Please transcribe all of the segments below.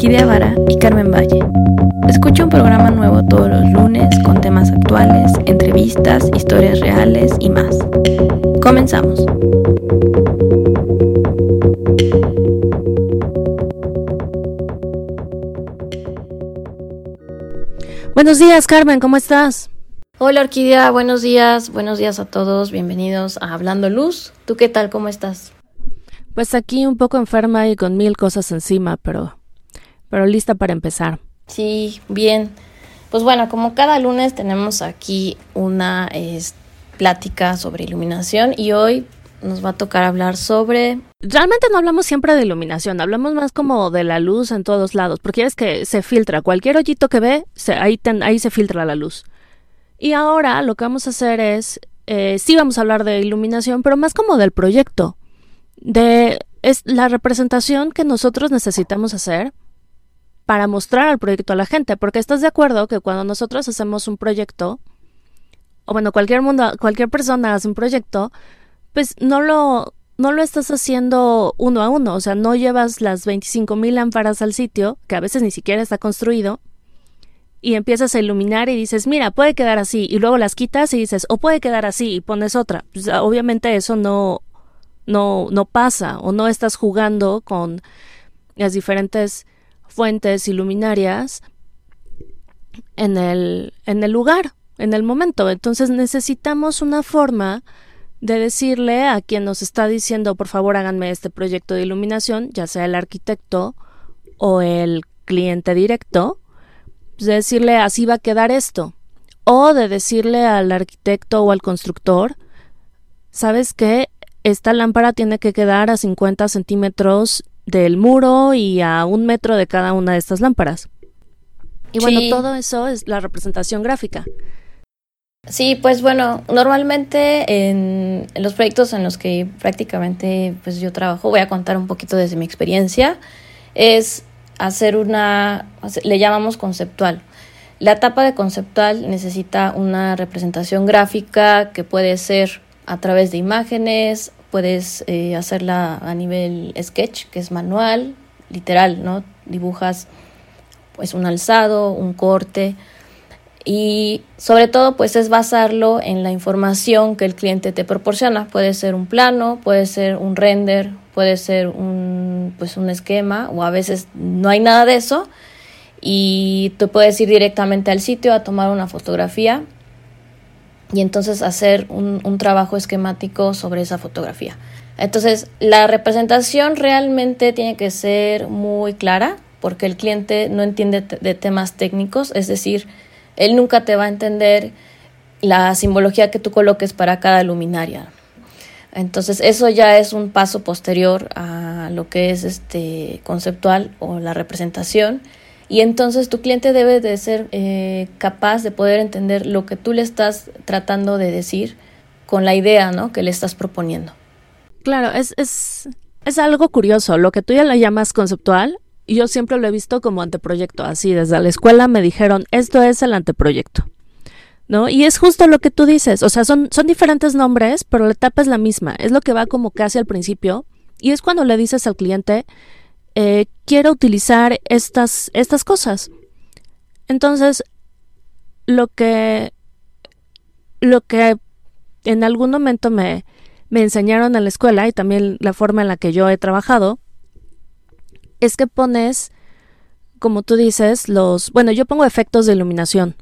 Orquídea Vara y Carmen Valle. Escucha un programa nuevo todos los lunes con temas actuales, entrevistas, historias reales y más. Comenzamos. Buenos días, Carmen, ¿cómo estás? Hola Orquídea, buenos días, buenos días a todos, bienvenidos a Hablando Luz. ¿Tú qué tal? ¿Cómo estás? Pues aquí un poco enferma y con mil cosas encima, pero, pero lista para empezar. Sí, bien. Pues bueno, como cada lunes tenemos aquí una plática sobre iluminación y hoy nos va a tocar hablar sobre... Realmente no hablamos siempre de iluminación, hablamos más como de la luz en todos lados, porque es que se filtra, cualquier hoyito que ve, ahí, ahí se filtra la luz. Y ahora lo que vamos a hacer es, eh, sí vamos a hablar de iluminación, pero más como del proyecto de es la representación que nosotros necesitamos hacer para mostrar al proyecto a la gente, porque estás de acuerdo que cuando nosotros hacemos un proyecto, o bueno, cualquier mundo, cualquier persona hace un proyecto, pues no lo, no lo estás haciendo uno a uno, o sea, no llevas las 25 mil lámparas al sitio, que a veces ni siquiera está construido, y empiezas a iluminar y dices, mira, puede quedar así, y luego las quitas y dices, o puede quedar así, y pones otra. Pues, obviamente eso no, no, no pasa o no estás jugando con las diferentes fuentes iluminarias en el, en el lugar, en el momento. Entonces necesitamos una forma de decirle a quien nos está diciendo, por favor, háganme este proyecto de iluminación, ya sea el arquitecto o el cliente directo, pues, de decirle así va a quedar esto. O de decirle al arquitecto o al constructor, ¿sabes qué? esta lámpara tiene que quedar a 50 centímetros del muro y a un metro de cada una de estas lámparas. Y bueno, todo eso es la representación gráfica. Sí, pues bueno, normalmente en, los proyectos en los que prácticamente pues yo trabajo, voy a contar un poquito desde mi experiencia, es hacer una, le llamamos conceptual. La etapa de conceptual necesita una representación gráfica que puede ser a través de imágenes, puedes eh, hacerla a nivel sketch, que es manual, literal, ¿no? Dibujas pues un alzado, un corte y sobre todo pues es basarlo en la información que el cliente te proporciona. Puede ser un plano, puede ser un render, puede ser un pues un esquema o a veces no hay nada de eso y tú puedes ir directamente al sitio a tomar una fotografía y entonces hacer un, un, trabajo esquemático sobre esa fotografía. Entonces, la representación realmente tiene que ser muy clara porque el cliente no entiende de temas técnicos, es decir, él nunca te va a entender la simbología que tú coloques para cada luminaria. Entonces, eso ya es un paso posterior a lo que es este conceptual o la representación y entonces tu cliente debe de ser eh, capaz de poder entender lo que tú le estás tratando de decir con la idea ¿no? que le estás proponiendo. Claro, es, es, es algo curioso. Lo que tú ya le llamas conceptual, yo siempre lo he visto como anteproyecto. Así, desde la escuela me dijeron, esto es el anteproyecto. ¿No? Y es justo lo que tú dices. O sea, son, son diferentes nombres, pero la etapa es la misma. Es lo que va como casi al principio. Y es cuando le dices al cliente, eh, quiero utilizar estas, estas cosas. Entonces, lo que, lo que en algún momento me, me enseñaron en la escuela y también la forma en la que yo he trabajado, es que pones, como tú dices, los, bueno, yo pongo efectos de iluminación,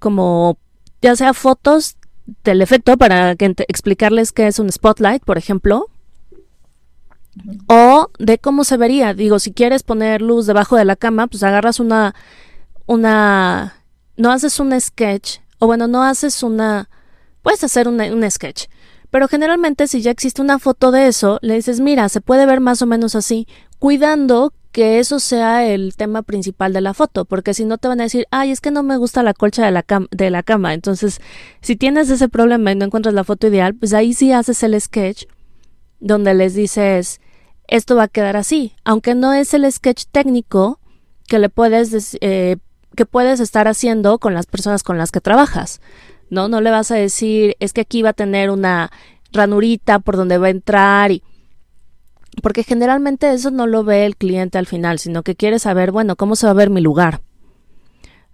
como ya sea fotos del efecto para que explicarles qué es un spotlight, por ejemplo, o de cómo se vería. Digo, si quieres poner luz debajo de la cama, pues agarras una, una, no haces un sketch, o bueno, no haces una, puedes hacer un sketch. Pero generalmente si ya existe una foto de eso, le dices, mira, se puede ver más o menos así, cuidando que eso sea el tema principal de la foto, porque si no te van a decir, ay, es que no me gusta la colcha de la, de la cama. Entonces, si tienes ese problema y no encuentras la foto ideal, pues ahí sí haces el sketch donde les dices, esto va a quedar así, aunque no es el sketch técnico que le puedes, eh, que puedes estar haciendo con las personas con las que trabajas, ¿no? No le vas a decir, es que aquí va a tener una ranurita por donde va a entrar y Porque generalmente eso no lo ve el cliente al final, sino que quiere saber, bueno, cómo se va a ver mi lugar.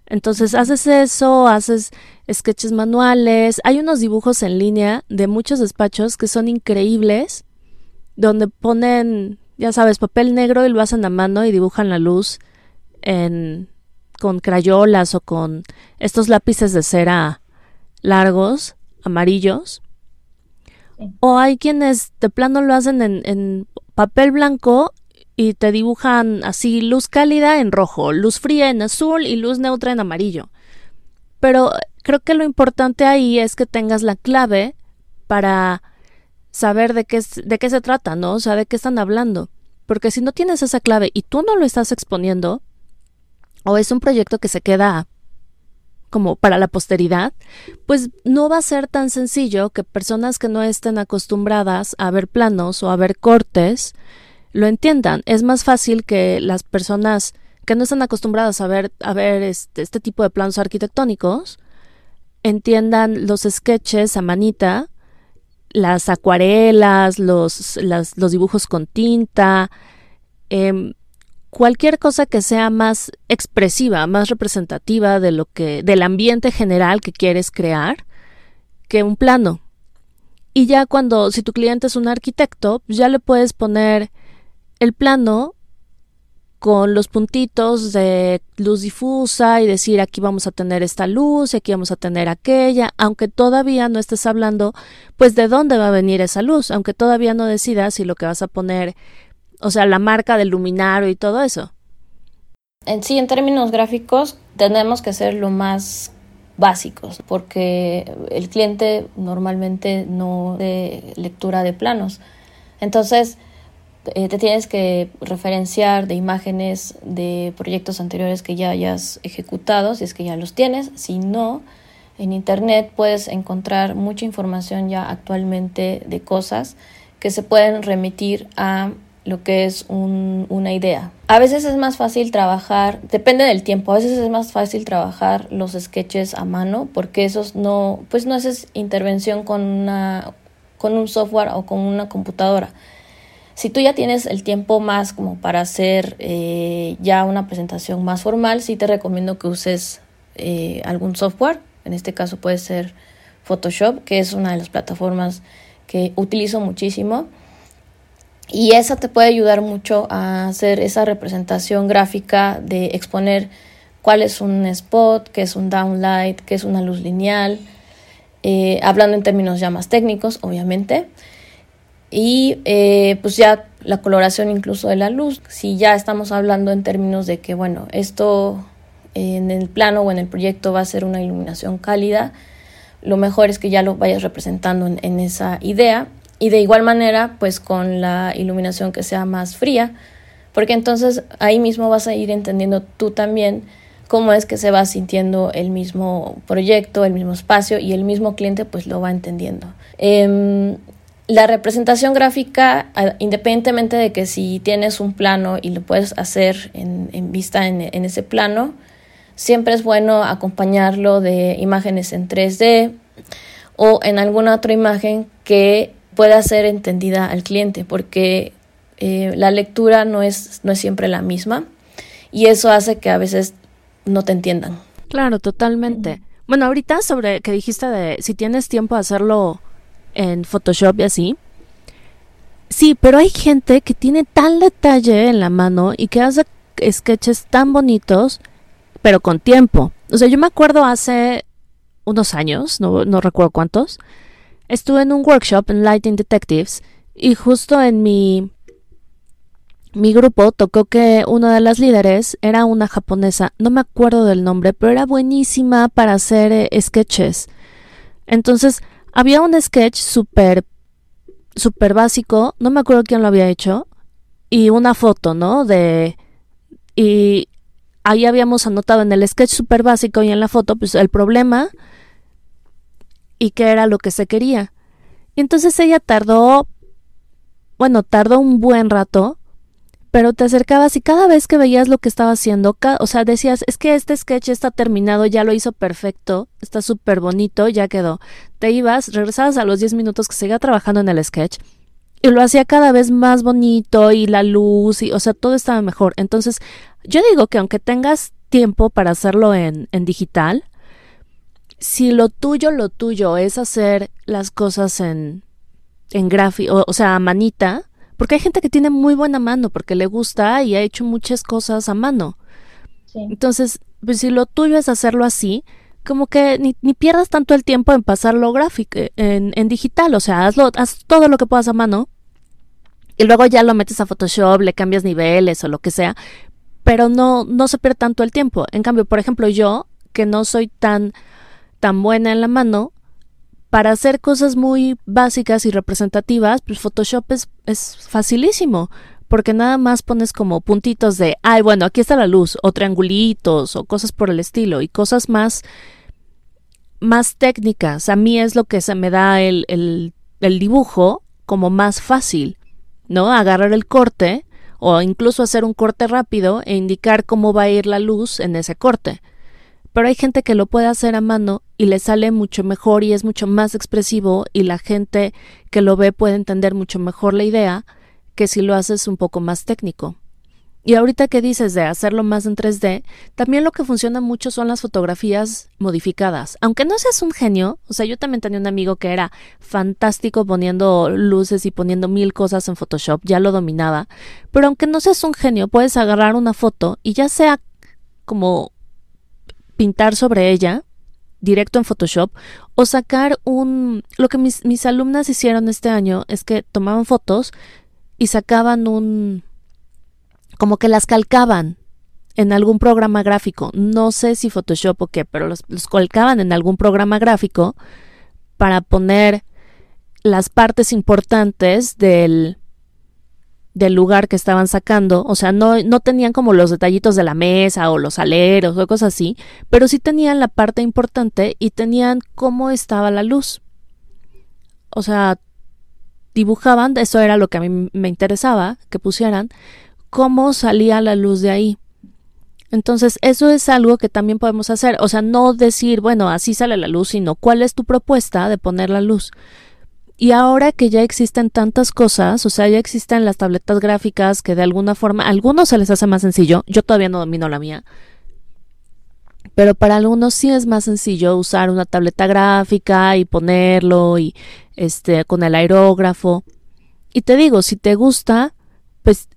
Entonces haces eso, haces sketches manuales. Hay unos dibujos en línea de muchos despachos que son increíbles, donde ponen, ya sabes, papel negro y lo hacen a mano y dibujan la luz en, con crayolas o con estos lápices de cera largos, amarillos. O hay quienes de plano lo hacen en, en papel blanco y te dibujan así luz cálida en rojo, luz fría en azul y luz neutra en amarillo. Pero creo que lo importante ahí es que tengas la clave para saber de qué, de qué se trata, ¿no? O sea, de qué están hablando. Porque si no tienes esa clave y tú no lo estás exponiendo, o es un proyecto que se queda como para la posteridad, pues no va a ser tan sencillo que personas que no estén acostumbradas a ver planos o a ver cortes lo entiendan. Es más fácil que las personas que no están acostumbradas a ver, a ver este, este tipo de planos arquitectónicos entiendan los sketches a manita, las acuarelas, los, los dibujos con tinta, em, cualquier cosa que sea más expresiva, más representativa de lo que, del ambiente general que quieres crear, que un plano. Y ya cuando, si tu cliente es un arquitecto, ya le puedes poner el plano con los puntitos de luz difusa y decir aquí vamos a tener esta luz y aquí vamos a tener aquella, aunque todavía no estés hablando pues de dónde va a venir esa luz, aunque todavía no decidas si lo que vas a poner, o sea, la marca del luminario y todo eso. En sí, en términos gráficos, tenemos que ser lo más básicos, porque el cliente normalmente no de lectura de planos. Entonces, te tienes que referenciar de imágenes de proyectos anteriores que ya hayas ejecutado, si es que ya los tienes. Si no, en Internet puedes encontrar mucha información ya actualmente de cosas que se pueden remitir a lo que es una idea. A veces es más fácil trabajar, depende del tiempo, a veces es más fácil trabajar los sketches a mano porque esos no, pues no haces intervención con, una, con un software o con una computadora si tú ya tienes el tiempo más como para hacer eh, ya una presentación más formal, sí te recomiendo que uses eh, algún software. En este caso puede ser Photoshop, que es una de las plataformas que utilizo muchísimo. Y esa te puede ayudar mucho a hacer esa representación gráfica de exponer cuál es un spot, qué es un downlight, qué es una luz lineal, eh, hablando en términos ya más técnicos, obviamente y eh, pues ya la coloración incluso de la luz. Si ya estamos hablando en términos de que, bueno, esto en el plano o en el proyecto va a ser una iluminación cálida, lo mejor es que ya lo vayas representando en, esa idea y de igual manera pues con la iluminación que sea más fría, porque entonces ahí mismo vas a ir entendiendo tú también cómo es que se va sintiendo el mismo proyecto, el mismo espacio y el mismo cliente pues lo va entendiendo. Eh, la representación gráfica, independientemente de que si tienes un plano y lo puedes hacer en, vista en, ese plano, siempre es bueno acompañarlo de imágenes en 3D o en alguna otra imagen que pueda ser entendida al cliente, porque eh, la lectura no es, no es siempre la misma y eso hace que a veces no te entiendan. Claro, totalmente. Bueno, ahorita sobre que dijiste de si tienes tiempo a hacerlo en Photoshop y así. Sí, pero hay gente que tiene tal detalle en la mano y que hace sketches tan bonitos, pero con tiempo. O sea, yo me acuerdo hace unos años, no, no recuerdo cuántos, estuve en un workshop en Lighting Detectives y justo en mi mi grupo tocó que una de las líderes era una japonesa, no me acuerdo del nombre, pero era buenísima para hacer eh, sketches. Entonces, había un sketch súper, súper básico, no me acuerdo quién lo había hecho, y una foto, ¿no? De... Y ahí habíamos anotado en el sketch súper básico y en la foto, pues el problema y qué era lo que se quería. Y entonces ella tardó, bueno, tardó un buen rato pero te acercabas y cada vez que veías lo que estaba haciendo, o sea, decías, es que este sketch está terminado, ya lo hizo perfecto, está súper bonito, ya quedó. Te ibas, regresabas a los 10 minutos que seguía trabajando en el sketch y lo hacía cada vez más bonito y la luz y o sea todo estaba mejor entonces yo digo que aunque tengas tiempo para hacerlo en, digital si lo tuyo lo tuyo es hacer las cosas en en gráfico o, sea a manita porque hay gente que tiene muy buena mano porque le gusta y ha hecho muchas cosas a mano entonces pues si lo tuyo es hacerlo así como que ni, ni, pierdas tanto el tiempo en pasarlo gráfico, en, en, digital, o sea, hazlo, haz todo lo que puedas a mano y luego ya lo metes a Photoshop, le cambias niveles o lo que sea, pero no, no se pierde tanto el tiempo. En cambio, por ejemplo, yo, que no soy tan, tan buena en la mano, para hacer cosas muy básicas y representativas, pues Photoshop es, es facilísimo, porque nada más pones como puntitos de, ay, bueno, aquí está la luz, o triangulitos, o cosas por el estilo, y cosas más, más técnicas. A mí es lo que se me da el, el, el dibujo como más fácil. ¿no? Agarrar el corte o incluso hacer un corte rápido e indicar cómo va a ir la luz en ese corte. Pero hay gente que lo puede hacer a mano y le sale mucho mejor y es mucho más expresivo y la gente que lo ve puede entender mucho mejor la idea que si lo haces un poco más técnico. Y ahorita que dices de hacerlo más en 3D, también lo que funciona mucho son las fotografías modificadas. Aunque no seas un genio, o sea, yo también tenía un amigo que era fantástico poniendo luces y poniendo mil cosas en Photoshop, ya lo dominaba. Pero aunque no seas un genio, puedes agarrar una foto y ya sea como pintar sobre ella directo en Photoshop o sacar un... Lo que mis, mis alumnas hicieron este año es que tomaban fotos y sacaban un como que las calcaban en algún programa gráfico. No sé si Photoshop o qué, pero los, calcaban en algún programa gráfico para poner las partes importantes del, del lugar que estaban sacando. O sea, no, no tenían como los detallitos de la mesa o los aleros o cosas así, pero sí tenían la parte importante y tenían cómo estaba la luz. O sea, dibujaban, eso era lo que a mí me interesaba que pusieran, cómo salía la luz de ahí. Entonces, eso es algo que también podemos hacer. O sea, no decir, bueno, así sale la luz, sino cuál es tu propuesta de poner la luz. Y ahora que ya existen tantas cosas, o sea, ya existen las tabletas gráficas que de alguna forma, a algunos se les hace más sencillo, yo todavía no domino la mía, pero para algunos sí es más sencillo usar una tableta gráfica y ponerlo y este con el aerógrafo. Y te digo, si te gusta, pues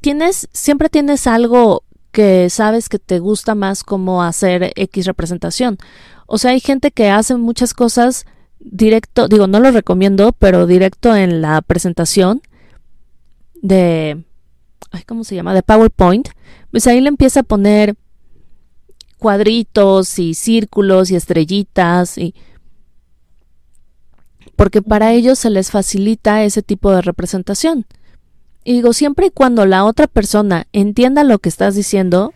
tienes, siempre tienes algo que sabes que te gusta más como hacer X representación. O sea, hay gente que hace muchas cosas directo, digo, no lo recomiendo, pero directo en la presentación de, ¿cómo se llama? De PowerPoint. Pues ahí le empieza a poner cuadritos y círculos y estrellitas y porque para ellos se les facilita ese tipo de representación. Y digo, siempre y cuando la otra persona entienda lo que estás diciendo,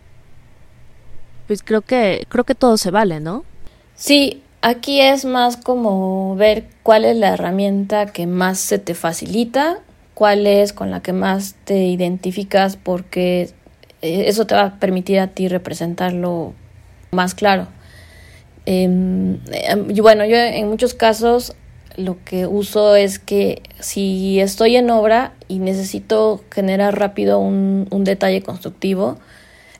pues creo que, creo que todo se vale, ¿no? Sí, aquí es más como ver cuál es la herramienta que más se te facilita, cuál es con la que más te identificas, porque eh, eso te va a permitir a ti representarlo más claro. Em, em, bueno, yo en muchos casos lo que uso es que si estoy en obra y necesito generar rápido un, un, detalle constructivo,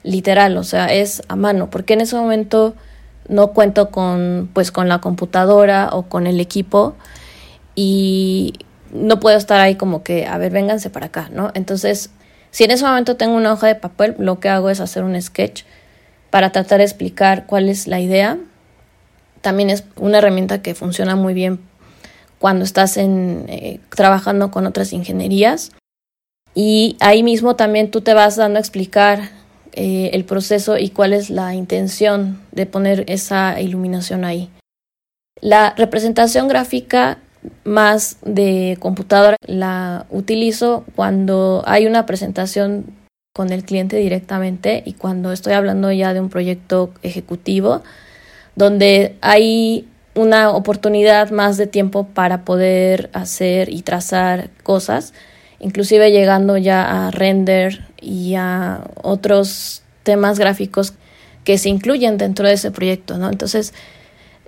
literal, o sea, es a mano, porque en ese momento no cuento con pues con la computadora o con el equipo y no puedo estar ahí como que, a ver, vénganse para acá, ¿no? Entonces, si en ese momento tengo una hoja de papel, lo que hago es hacer un sketch para tratar de explicar cuál es la idea. También es una herramienta que funciona muy bien cuando estás en, eh, trabajando con otras ingenierías. Y ahí mismo también tú te vas dando a explicar eh, el proceso y cuál es la intención de poner esa iluminación ahí. La representación gráfica más de computadora la utilizo cuando hay una presentación con el cliente directamente y cuando estoy hablando ya de un proyecto ejecutivo donde hay una oportunidad más de tiempo para poder hacer y trazar cosas, inclusive llegando ya a render y a otros temas gráficos que se incluyen dentro de ese proyecto, ¿no? Entonces,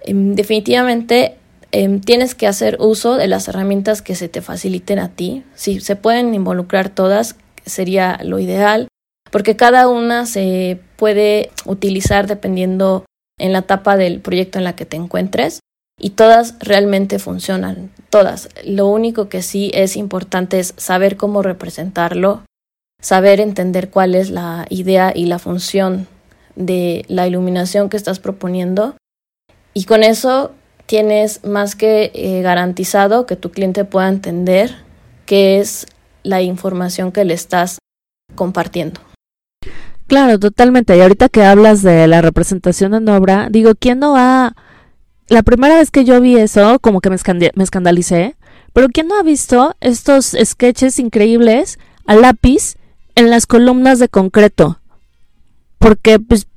em, definitivamente em, tienes que hacer uso de las herramientas que se te faciliten a ti. Si se pueden involucrar todas, sería lo ideal, porque cada una se puede utilizar dependiendo en la etapa del proyecto en la que te encuentres y todas realmente funcionan, todas. Lo único que sí es importante es saber cómo representarlo, saber entender cuál es la idea y la función de la iluminación que estás proponiendo y con eso tienes más que eh, garantizado que tu cliente pueda entender qué es la información que le estás compartiendo. Claro, totalmente. Y ahorita que hablas de la representación en obra, digo, ¿quién no ha... La primera vez que yo vi eso, como que me, escandalicé, pero ¿quién no ha visto estos sketches increíbles a lápiz en las columnas de concreto? Porque pues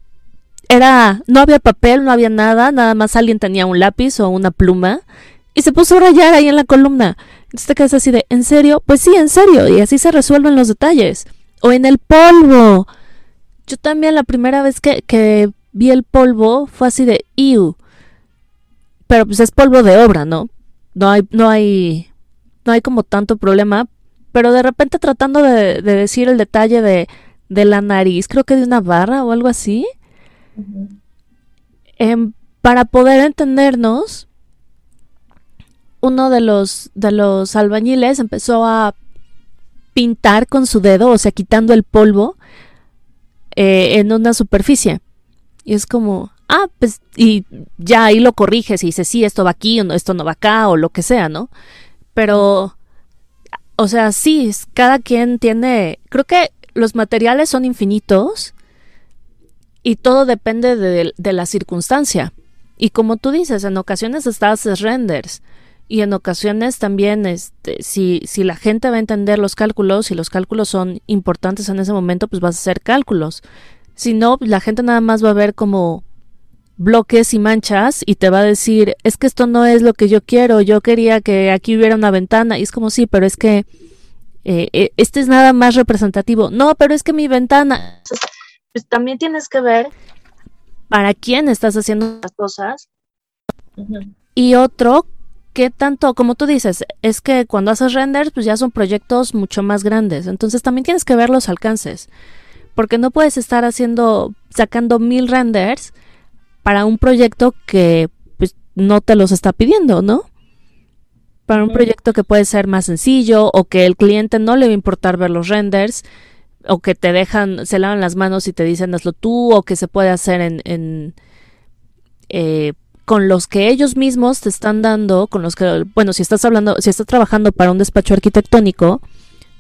era, no había papel, no había nada, nada más alguien tenía un lápiz o una pluma y se puso a rayar ahí en la columna. Entonces te quedas así de, ¿en serio? Pues sí, en serio, y así se resuelven los detalles. O en el polvo. Yo también la primera vez que, que vi el polvo fue así de. Pero pues es polvo de obra, ¿no? No hay, no hay, no hay como tanto problema. Pero de repente tratando de, de decir el detalle de, de la nariz, creo que de una barra o algo así Em, para poder entendernos, uno de los, de los albañiles empezó a pintar con su dedo, o sea, quitando el polvo eh, en una superficie. Y es como, ah, pues, y ya ahí lo corriges y dices, sí, esto va aquí, o no, esto no va acá, o lo que sea, ¿no? Pero, o sea, sí, cada quien tiene, creo que los materiales son infinitos y todo depende de, la circunstancia. Y como tú dices, en ocasiones estás renders y en ocasiones también este, si, si la gente va a entender los cálculos y los cálculos son importantes en ese momento, pues vas a hacer cálculos. Si no, la gente nada más va a ver como bloques y manchas y te va a decir, es que esto no es lo que yo quiero, yo quería que aquí hubiera una ventana y es como sí, pero es que eh, eh, este es nada más representativo. No, pero es que mi ventana pues también tienes que ver para quién estás haciendo las cosas. Y otro, que tanto, como tú dices, es que cuando haces renders, pues ya son proyectos mucho más grandes. Entonces también tienes que ver los alcances. Porque no puedes estar haciendo, sacando mil renders para un proyecto que pues, no te los está pidiendo, ¿no? Para un proyecto que puede ser más sencillo o que el cliente no le va a importar ver los renders o que te dejan, se lavan las manos y te dicen hazlo tú, o que se puede hacer en, en eh, con los que ellos mismos te están dando, con los que, bueno, si estás hablando, si estás trabajando para un despacho arquitectónico,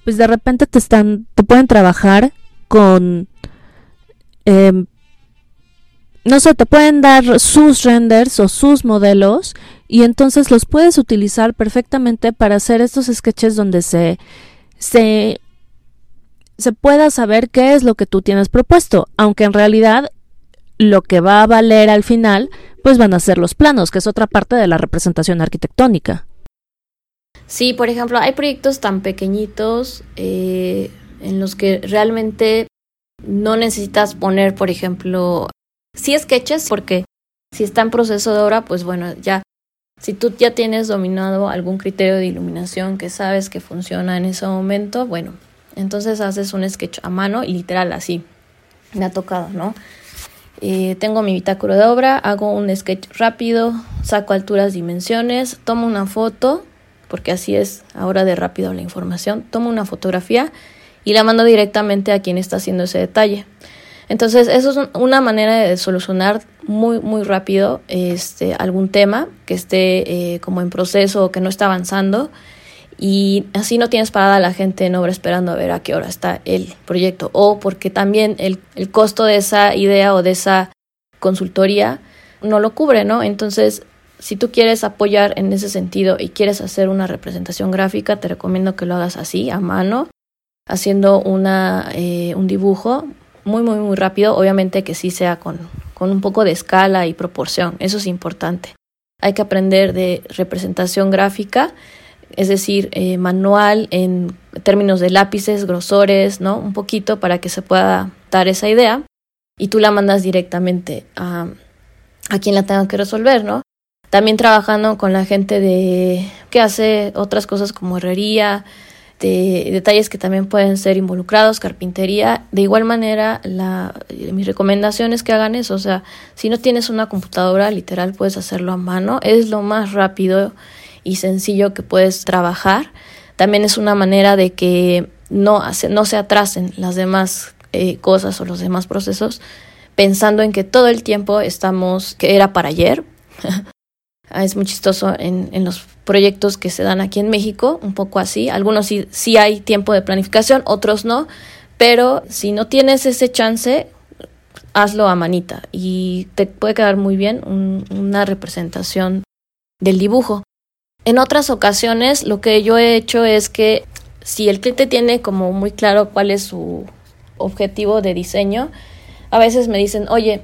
pues de repente te están, te pueden trabajar con, em, no sé, te pueden dar sus renders o sus modelos y entonces los puedes utilizar perfectamente para hacer estos sketches donde se, se se pueda saber qué es lo que tú tienes propuesto, aunque en realidad lo que va a valer al final, pues van a ser los planos, que es otra parte de la representación arquitectónica. Sí, por ejemplo, hay proyectos tan pequeñitos eh, en los que realmente no necesitas poner, por ejemplo, sí sketches, porque si está en proceso de obra, pues bueno, ya, si tú ya tienes dominado algún criterio de iluminación que sabes que funciona en ese momento, bueno, entonces haces un sketch a mano y literal así. Me ha tocado, ¿no? Eh, tengo mi bitáculo de obra, hago un sketch rápido, saco alturas, dimensiones, tomo una foto, porque así es ahora de rápido la información, tomo una fotografía y la mando directamente a quien está haciendo ese detalle. Entonces, eso es una manera de solucionar muy, muy rápido este, algún tema que esté eh, como en proceso o que no está avanzando y así no tienes parada a la gente en obra esperando a ver a qué hora está el proyecto o porque también el, el costo de esa idea o de esa consultoría no lo cubre, ¿no? Entonces, si tú quieres apoyar en ese sentido y quieres hacer una representación gráfica, te recomiendo que lo hagas así, a mano, haciendo una, eh, un dibujo muy, muy, muy rápido, obviamente que sí sea con, con un poco de escala y proporción, eso es importante. Hay que aprender de representación gráfica es decir, eh, manual en términos de lápices, grosores, ¿no? Un poquito para que se pueda dar esa idea y tú la mandas directamente a, a quien la tenga que resolver, ¿no? También trabajando con la gente de que hace otras cosas como herrería, de detalles que también pueden ser involucrados, carpintería. De igual manera, la, mi recomendación es que hagan eso. O sea, si no tienes una computadora, literal, puedes hacerlo a mano. Es lo más rápido y sencillo que puedes trabajar. También es una manera de que no, no se atrasen las demás eh, cosas o los demás procesos pensando en que todo el tiempo estamos, que era para ayer. es muy chistoso en, en, los proyectos que se dan aquí en México, un poco así. Algunos sí, sí hay tiempo de planificación, otros no, pero si no tienes ese chance, hazlo a manita y te puede quedar muy bien una representación del dibujo. En otras ocasiones lo que yo he hecho es que si el cliente tiene como muy claro cuál es su objetivo de diseño, a veces me dicen, oye,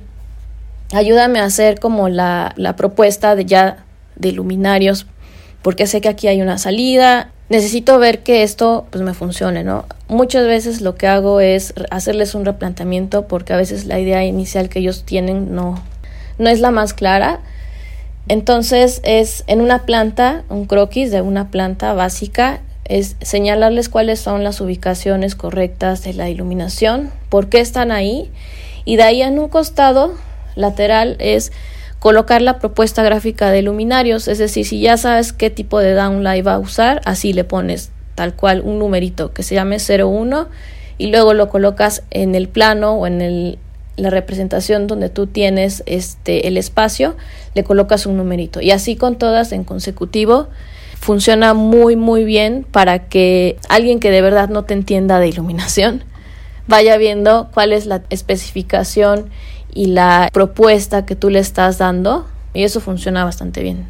ayúdame a hacer como la, propuesta de ya de luminarios, porque sé que aquí hay una salida, necesito ver que esto pues me funcione, ¿no? Muchas veces lo que hago es hacerles un replanteamiento porque a veces la idea inicial que ellos tienen no, no es la más clara entonces es en una planta, un croquis de una planta básica, es señalarles cuáles son las ubicaciones correctas de la iluminación, por qué están ahí, y de ahí en un costado lateral es colocar la propuesta gráfica de luminarios, es decir, si ya sabes qué tipo de downlight va a usar, así le pones tal cual un numerito que se llame 01 y luego lo colocas en el plano o en el la representación donde tú tienes este el espacio, le colocas un numerito. Y así con todas en consecutivo funciona muy muy bien para que alguien que de verdad no te entienda de iluminación vaya viendo cuál es la especificación y la propuesta que tú le estás dando y eso funciona bastante bien.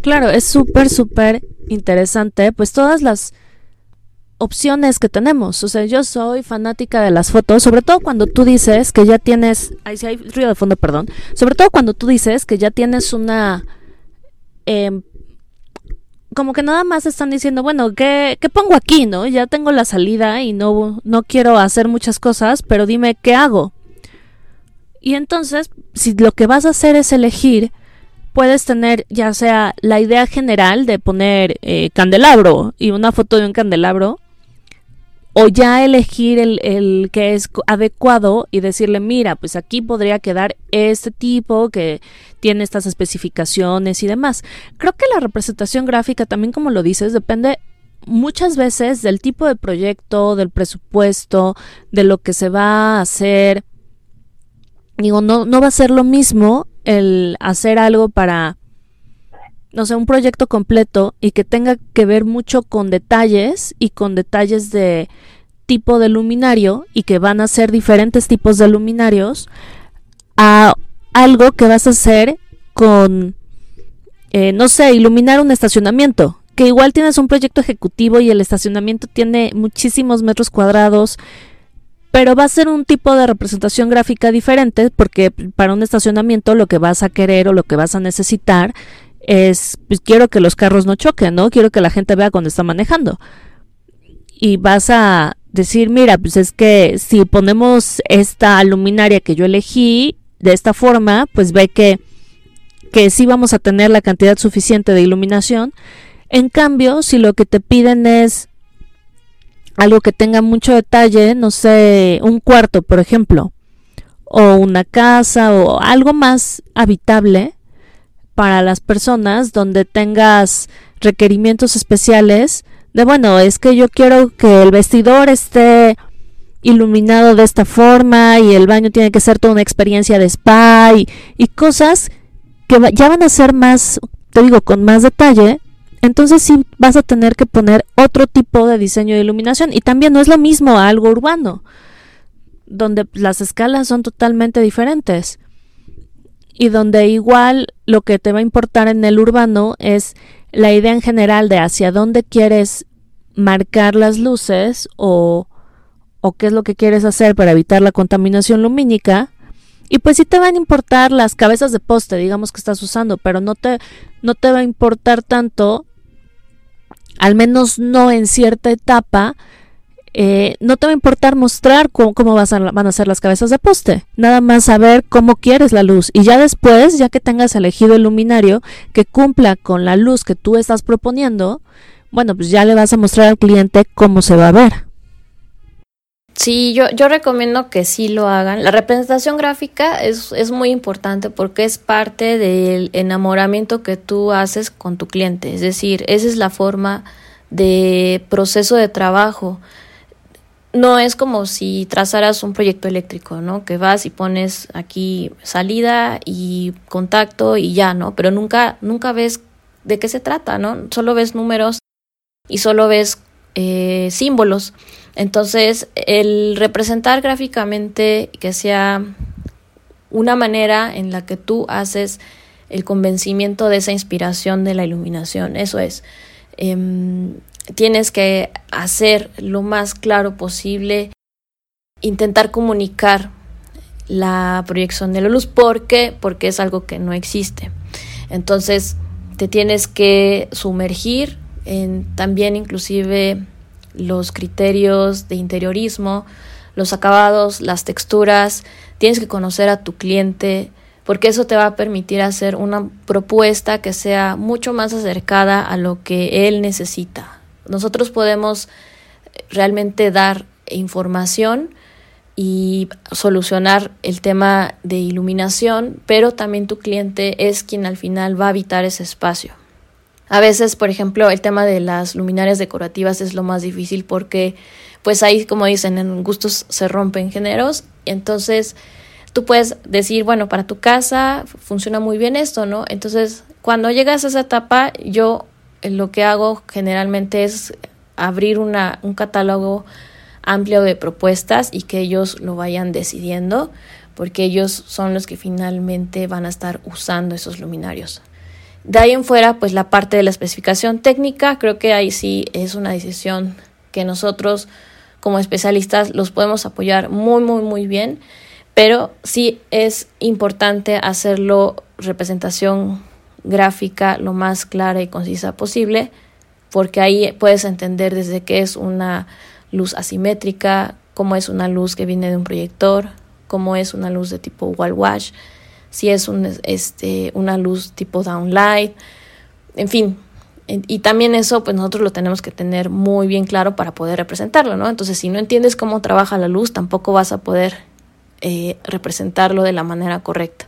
Claro, es súper, súper interesante, pues todas las opciones que tenemos. O sea, yo soy fanática de las fotos, sobre todo cuando tú dices que ya tienes, ahí sí hay ruido de fondo, perdón, sobre todo cuando tú dices que ya tienes una, em, como que nada más están diciendo, bueno, ¿qué, ¿qué, pongo aquí, no? Ya tengo la salida y no, no quiero hacer muchas cosas, pero dime qué hago. Y entonces, si lo que vas a hacer es elegir, puedes tener ya sea la idea general de poner eh, candelabro y una foto de un candelabro, o ya elegir el, el, que es adecuado y decirle, mira, pues aquí podría quedar este tipo que tiene estas especificaciones y demás. Creo que la representación gráfica también, como lo dices, depende muchas veces del tipo de proyecto, del presupuesto, de lo que se va a hacer. Digo, no, no va a ser lo mismo el hacer algo para no sé, un proyecto completo y que tenga que ver mucho con detalles y con detalles de tipo de luminario y que van a ser diferentes tipos de luminarios a algo que vas a hacer con, eh, no sé, iluminar un estacionamiento, que igual tienes un proyecto ejecutivo y el estacionamiento tiene muchísimos metros cuadrados, pero va a ser un tipo de representación gráfica diferente porque para un estacionamiento lo que vas a querer o lo que vas a necesitar es, pues quiero que los carros no choquen, ¿no? Quiero que la gente vea cuando está manejando. Y vas a decir, mira, pues es que si ponemos esta luminaria que yo elegí de esta forma, pues ve que, que sí vamos a tener la cantidad suficiente de iluminación. En cambio, si lo que te piden es algo que tenga mucho detalle, no sé, un cuarto, por ejemplo, o una casa o algo más habitable, para las personas donde tengas requerimientos especiales de bueno, es que yo quiero que el vestidor esté iluminado de esta forma y el baño tiene que ser toda una experiencia de spa y, cosas que ya van a ser más, te digo, con más detalle, entonces sí vas a tener que poner otro tipo de diseño de iluminación y también no es lo mismo a algo urbano, donde las escalas son totalmente diferentes y donde igual lo que te va a importar en el urbano es la idea en general de hacia dónde quieres marcar las luces o, o qué es lo que quieres hacer para evitar la contaminación lumínica. Y pues sí te van a importar las cabezas de poste, digamos que estás usando, pero no te, no te va a importar tanto, al menos no en cierta etapa, eh, no te va a importar mostrar cómo, cómo van a ser las cabezas de poste, nada más saber cómo quieres la luz y ya después, ya que tengas elegido el luminario que cumpla con la luz que tú estás proponiendo, bueno, pues ya le vas a mostrar al cliente cómo se va a ver. Sí, yo, yo recomiendo que sí lo hagan. La representación gráfica es, es muy importante porque es parte del enamoramiento que tú haces con tu cliente. Es decir, esa es la forma de proceso de trabajo no es como si trazaras un proyecto eléctrico, ¿no? Que vas y pones aquí salida y contacto y ya, ¿no? Pero nunca, nunca ves de qué se trata, ¿no? Solo ves números y solo ves eh, símbolos. Entonces, el representar gráficamente que sea una manera en la que tú haces el convencimiento de esa inspiración de la iluminación, eso es. Em, tienes que hacer lo más claro posible, intentar comunicar la proyección de la luz. ¿Por qué? Porque es algo que no existe. Entonces, te tienes que sumergir en también inclusive los criterios de interiorismo, los acabados, las texturas, tienes que conocer a tu cliente, porque eso te va a permitir hacer una propuesta que sea mucho más acercada a lo que él necesita, nosotros podemos realmente dar información y solucionar el tema de iluminación, pero también tu cliente es quien al final va a habitar ese espacio. A veces, por ejemplo, el tema de las luminarias decorativas es lo más difícil porque pues ahí, como dicen, en gustos se rompen géneros, entonces tú puedes decir, bueno, para tu casa funciona muy bien esto, ¿no? Entonces, cuando llegas a esa etapa, yo lo que hago generalmente es abrir una, un catálogo amplio de propuestas y que ellos lo vayan decidiendo porque ellos son los que finalmente van a estar usando esos luminarios. De ahí en fuera, pues la parte de la especificación técnica, creo que ahí sí es una decisión que nosotros como especialistas los podemos apoyar muy, muy, muy bien, pero sí es importante hacerlo representación gráfica lo más clara y concisa posible, porque ahí puedes entender desde qué es una luz asimétrica, cómo es una luz que viene de un proyector, cómo es una luz de tipo wall wash, si es un, este, una luz tipo downlight, en fin. Y también eso, pues nosotros lo tenemos que tener muy bien claro para poder representarlo, ¿no? Entonces, si no entiendes cómo trabaja la luz, tampoco vas a poder eh, representarlo de la manera correcta.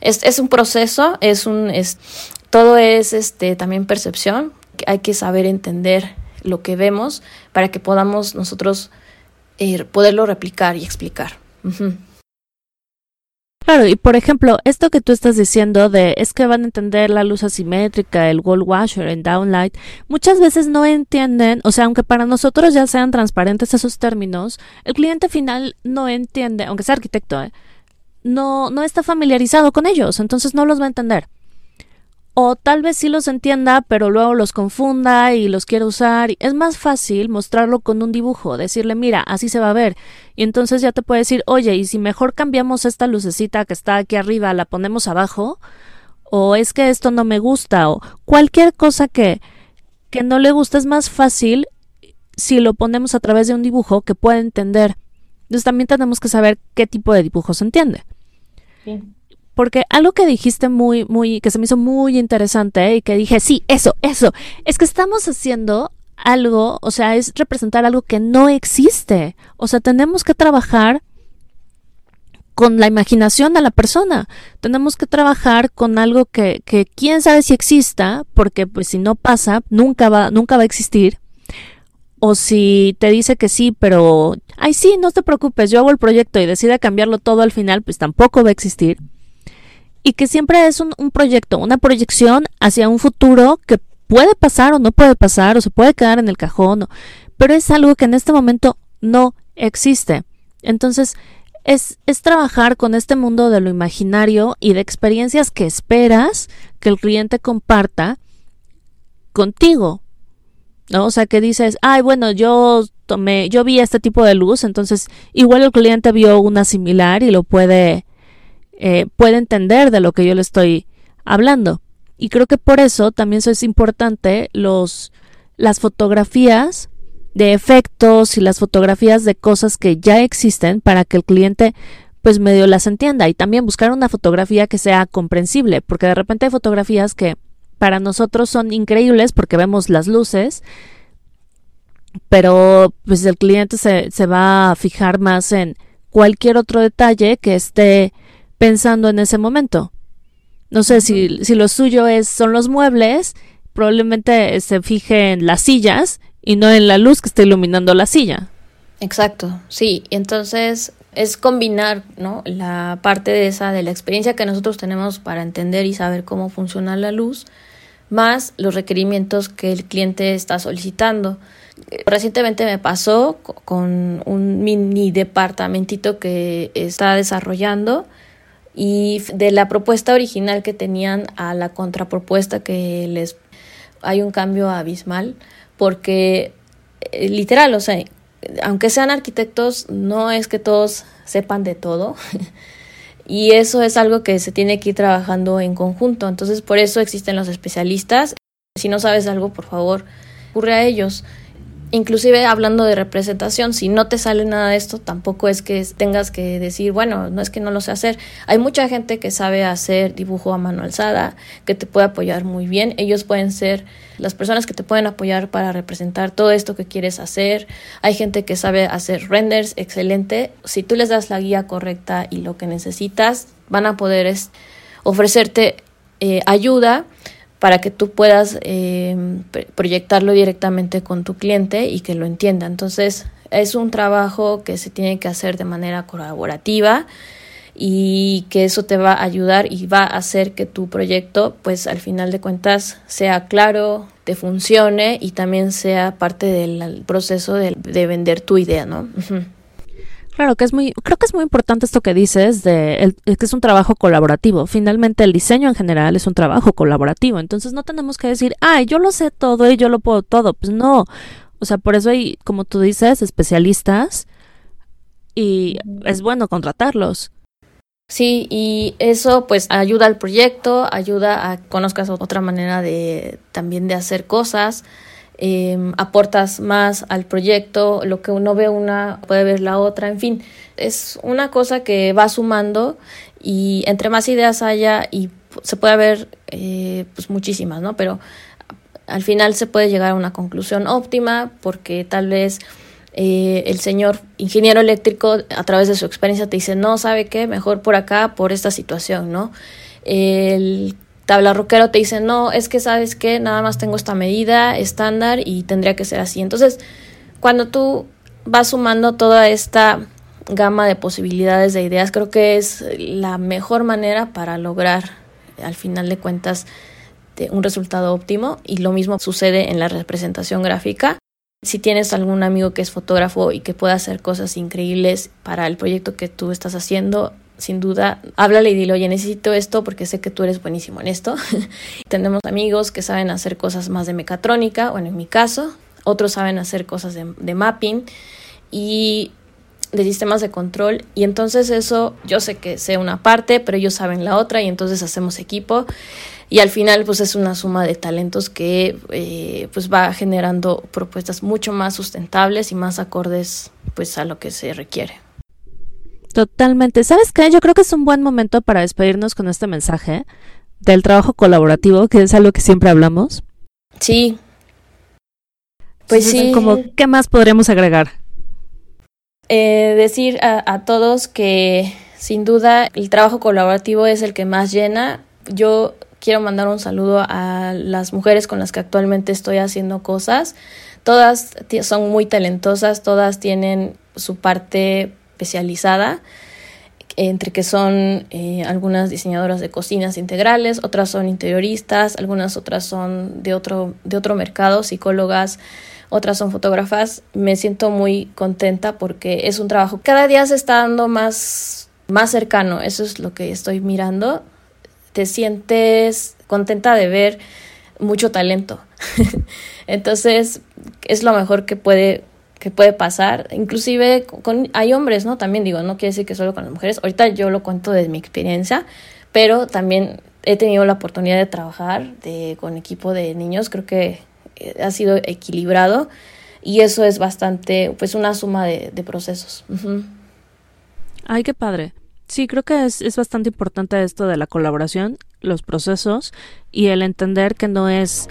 Es, es un proceso, es un, es, todo es este, también percepción. Hay que saber entender lo que vemos para que podamos nosotros eh, poderlo replicar y explicar. Claro, y por ejemplo, esto que tú estás diciendo de es que van a entender la luz asimétrica, el wall washer, el downlight, muchas veces no entienden, o sea, aunque para nosotros ya sean transparentes esos términos, el cliente final no entiende, aunque sea arquitecto, ¿eh? no, no está familiarizado con ellos, entonces no los va a entender. O tal vez sí los entienda, pero luego los confunda y los quiera usar. Es más fácil mostrarlo con un dibujo, decirle, mira, así se va a ver. Y entonces ya te puede decir, oye, ¿y si mejor cambiamos esta lucecita que está aquí arriba, la ponemos abajo? O es que esto no me gusta, o cualquier cosa que, que no le gusta es más fácil si lo ponemos a través de un dibujo que pueda entender. Entonces también tenemos que saber qué tipo de dibujo se entiende. Porque algo que dijiste muy, muy, que se me hizo muy interesante y que dije, sí, eso, eso, es que estamos haciendo algo, o sea, es representar algo que no existe. O sea, tenemos que trabajar con la imaginación de la persona. Tenemos que trabajar con algo que, que quién sabe si exista, porque pues si no pasa, nunca va, nunca va a existir o si te dice que sí, pero, ay, sí, no te preocupes, yo hago el proyecto y decide cambiarlo todo al final, pues tampoco va a existir. Y que siempre es un, proyecto, una proyección hacia un futuro que puede pasar o no puede pasar, o se puede quedar en el cajón, pero es algo que en este momento no existe. Entonces, es, es trabajar con este mundo de lo imaginario y de experiencias que esperas que el cliente comparta contigo, ¿no? O sea, que dices, ay, bueno, yo tomé, yo vi este tipo de luz, entonces igual el cliente vio una similar y lo puede, eh, puede entender de lo que yo le estoy hablando. Y creo que por eso también es importante los, las fotografías de efectos y las fotografías de cosas que ya existen para que el cliente pues medio las entienda y también buscar una fotografía que sea comprensible, porque de repente hay fotografías que para nosotros son increíbles porque vemos las luces, pero pues el cliente se, se va a fijar más en cualquier otro detalle que esté pensando en ese momento. No sé si, si lo suyo es, son los muebles, probablemente se fije en las sillas y no en la luz que está iluminando la silla. Exacto, sí. Entonces es combinar, ¿no? La parte de esa de la experiencia que nosotros tenemos para entender y saber cómo funciona la luz, más los requerimientos que el cliente está solicitando. Recientemente me pasó con un mini departamentito que está desarrollando y de la propuesta original que tenían a la contrapropuesta que les hay un cambio abismal porque eh, literal, o sea, aunque sean arquitectos, no es que todos sepan de todo. y eso es algo que se tiene que ir trabajando en conjunto. Entonces, por eso existen los especialistas. Si no sabes algo, por favor, ocurre a ellos. Inclusive hablando de representación, si no te sale nada de esto, tampoco es que tengas que decir, bueno, no es que no lo sé hacer. Hay mucha gente que sabe hacer dibujo a mano alzada, que te puede apoyar muy bien. Ellos pueden ser las personas que te pueden apoyar para representar todo esto que quieres hacer. Hay gente que sabe hacer renders excelente. Si tú les das la guía correcta y lo que necesitas, van a poder ofrecerte eh, ayuda para que tú puedas eh, proyectarlo directamente con tu cliente y que lo entienda. Entonces, es un trabajo que se tiene que hacer de manera colaborativa y que eso te va a ayudar y va a hacer que tu proyecto, pues al final de cuentas, sea claro, te funcione y también sea parte del proceso de, vender tu idea, ¿no? Claro que es muy, creo que es muy importante esto que dices de que es un trabajo colaborativo. Finalmente el diseño en general es un trabajo colaborativo. Entonces no tenemos que decir, ay, yo lo sé todo y yo lo puedo todo. Pues no. O sea, por eso hay, como tú dices, especialistas y es bueno contratarlos. Sí, y eso pues ayuda al proyecto, ayuda a que conozcas otra manera de también de hacer cosas. Em, aportas más al proyecto, lo que uno ve una puede ver la otra, en fin, es una cosa que va sumando y entre más ideas haya y se puede ver eh, pues muchísimas, ¿no? Pero al final se puede llegar a una conclusión óptima porque tal vez eh, el señor ingeniero eléctrico a través de su experiencia te dice, no, ¿sabe qué? Mejor por acá, por esta situación, ¿no? El tabla roquero te dice, no, es que sabes que nada más tengo esta medida estándar y tendría que ser así. Entonces, cuando tú vas sumando toda esta gama de posibilidades de ideas, creo que es la mejor manera para lograr, al final de cuentas, un resultado óptimo y lo mismo sucede en la representación gráfica. Si tienes algún amigo que es fotógrafo y que pueda hacer cosas increíbles para el proyecto que tú estás haciendo, sin duda, háblale y dile, oye, necesito esto porque sé que tú eres buenísimo en esto. Tenemos amigos que saben hacer cosas más de mecatrónica, bueno, en mi caso, otros saben hacer cosas de, de mapping y de sistemas de control y entonces eso yo sé que sé una parte pero ellos saben la otra y entonces hacemos equipo y al final pues es una suma de talentos que eh, pues va generando propuestas mucho más sustentables y más acordes pues a lo que se requiere. Totalmente. ¿Sabes qué? Yo creo que es un buen momento para despedirnos con este mensaje del trabajo colaborativo, que es algo que siempre hablamos. Sí. Pues sí. Como, ¿qué más podríamos agregar? Eh, decir a, a todos que sin duda el trabajo colaborativo es el que más llena. Yo quiero mandar un saludo a las mujeres con las que actualmente estoy haciendo cosas. Todas son muy talentosas, todas tienen su parte especializada, entre que son eh, algunas diseñadoras de cocinas integrales, otras son interioristas, algunas otras son de otro, de otro mercado, psicólogas, otras son fotógrafas. Me siento muy contenta porque es un trabajo cada día se está dando más, más cercano, eso es lo que estoy mirando. Te sientes contenta de ver mucho talento. Entonces, es lo mejor que puede que puede pasar, inclusive hay hombres, ¿no? También digo, no quiere decir que solo con las mujeres, ahorita yo lo cuento desde mi experiencia, pero también he tenido la oportunidad de trabajar de, con equipo de niños, creo que eh, ha sido equilibrado y eso es bastante, pues una suma de, procesos. Ay, qué padre. Sí, creo que es, es bastante importante esto de la colaboración, los procesos y el entender que no es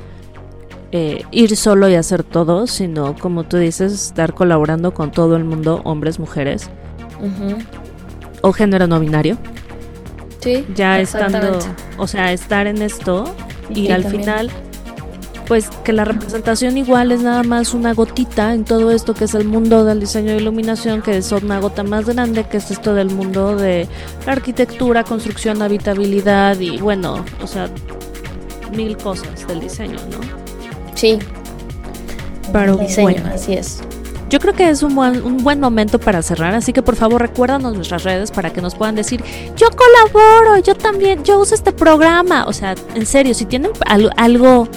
eh, ir solo y hacer todo, sino como tú dices, estar colaborando con todo el mundo, hombres, mujeres o género no binario. Sí. Ya estando, o sea, estar en esto y al final pues que la representación igual es nada más una gotita en todo esto que es el mundo del diseño de iluminación, que es una gota más grande, que es esto del mundo de la arquitectura, construcción, habitabilidad y bueno, o sea, mil cosas del diseño, ¿no? Sí. Pero diseño, así es. Yo creo que es un buen, un buen momento para cerrar, así que por favor recuérdanos nuestras redes para que nos puedan decir, yo colaboro, yo también, yo uso este programa. O sea, en serio, si tienen algo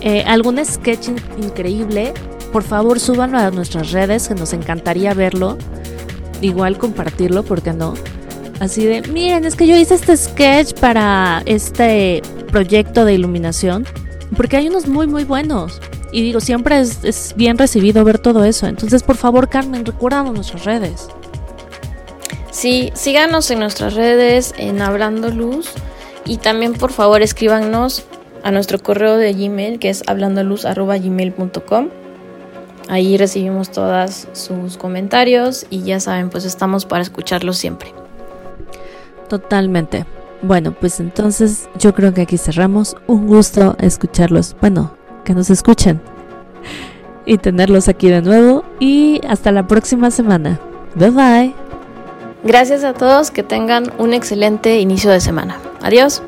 eh, algún sketch increíble, por favor súbanlo a nuestras redes, que nos encantaría verlo. Igual compartirlo, ¿por qué no? Así de, miren, es que yo hice este sketch para este proyecto de iluminación, porque hay unos muy, muy buenos. Y digo, siempre es, bien recibido ver todo eso. Entonces, por favor, Carmen, recuérdanos nuestras redes. Sí, síganos en nuestras redes, en Hablando Luz. Y también, por favor, escríbanos a nuestro correo de Gmail que es hablandoluz.gmail.com. Ahí recibimos todos sus comentarios y ya saben, pues estamos para escucharlos siempre. Totalmente. Bueno, pues entonces yo creo que aquí cerramos. Un gusto escucharlos. Bueno, que nos escuchen. Y tenerlos aquí de nuevo. Y hasta la próxima semana. Bye bye. Gracias a todos. Que tengan un excelente inicio de semana. Adiós.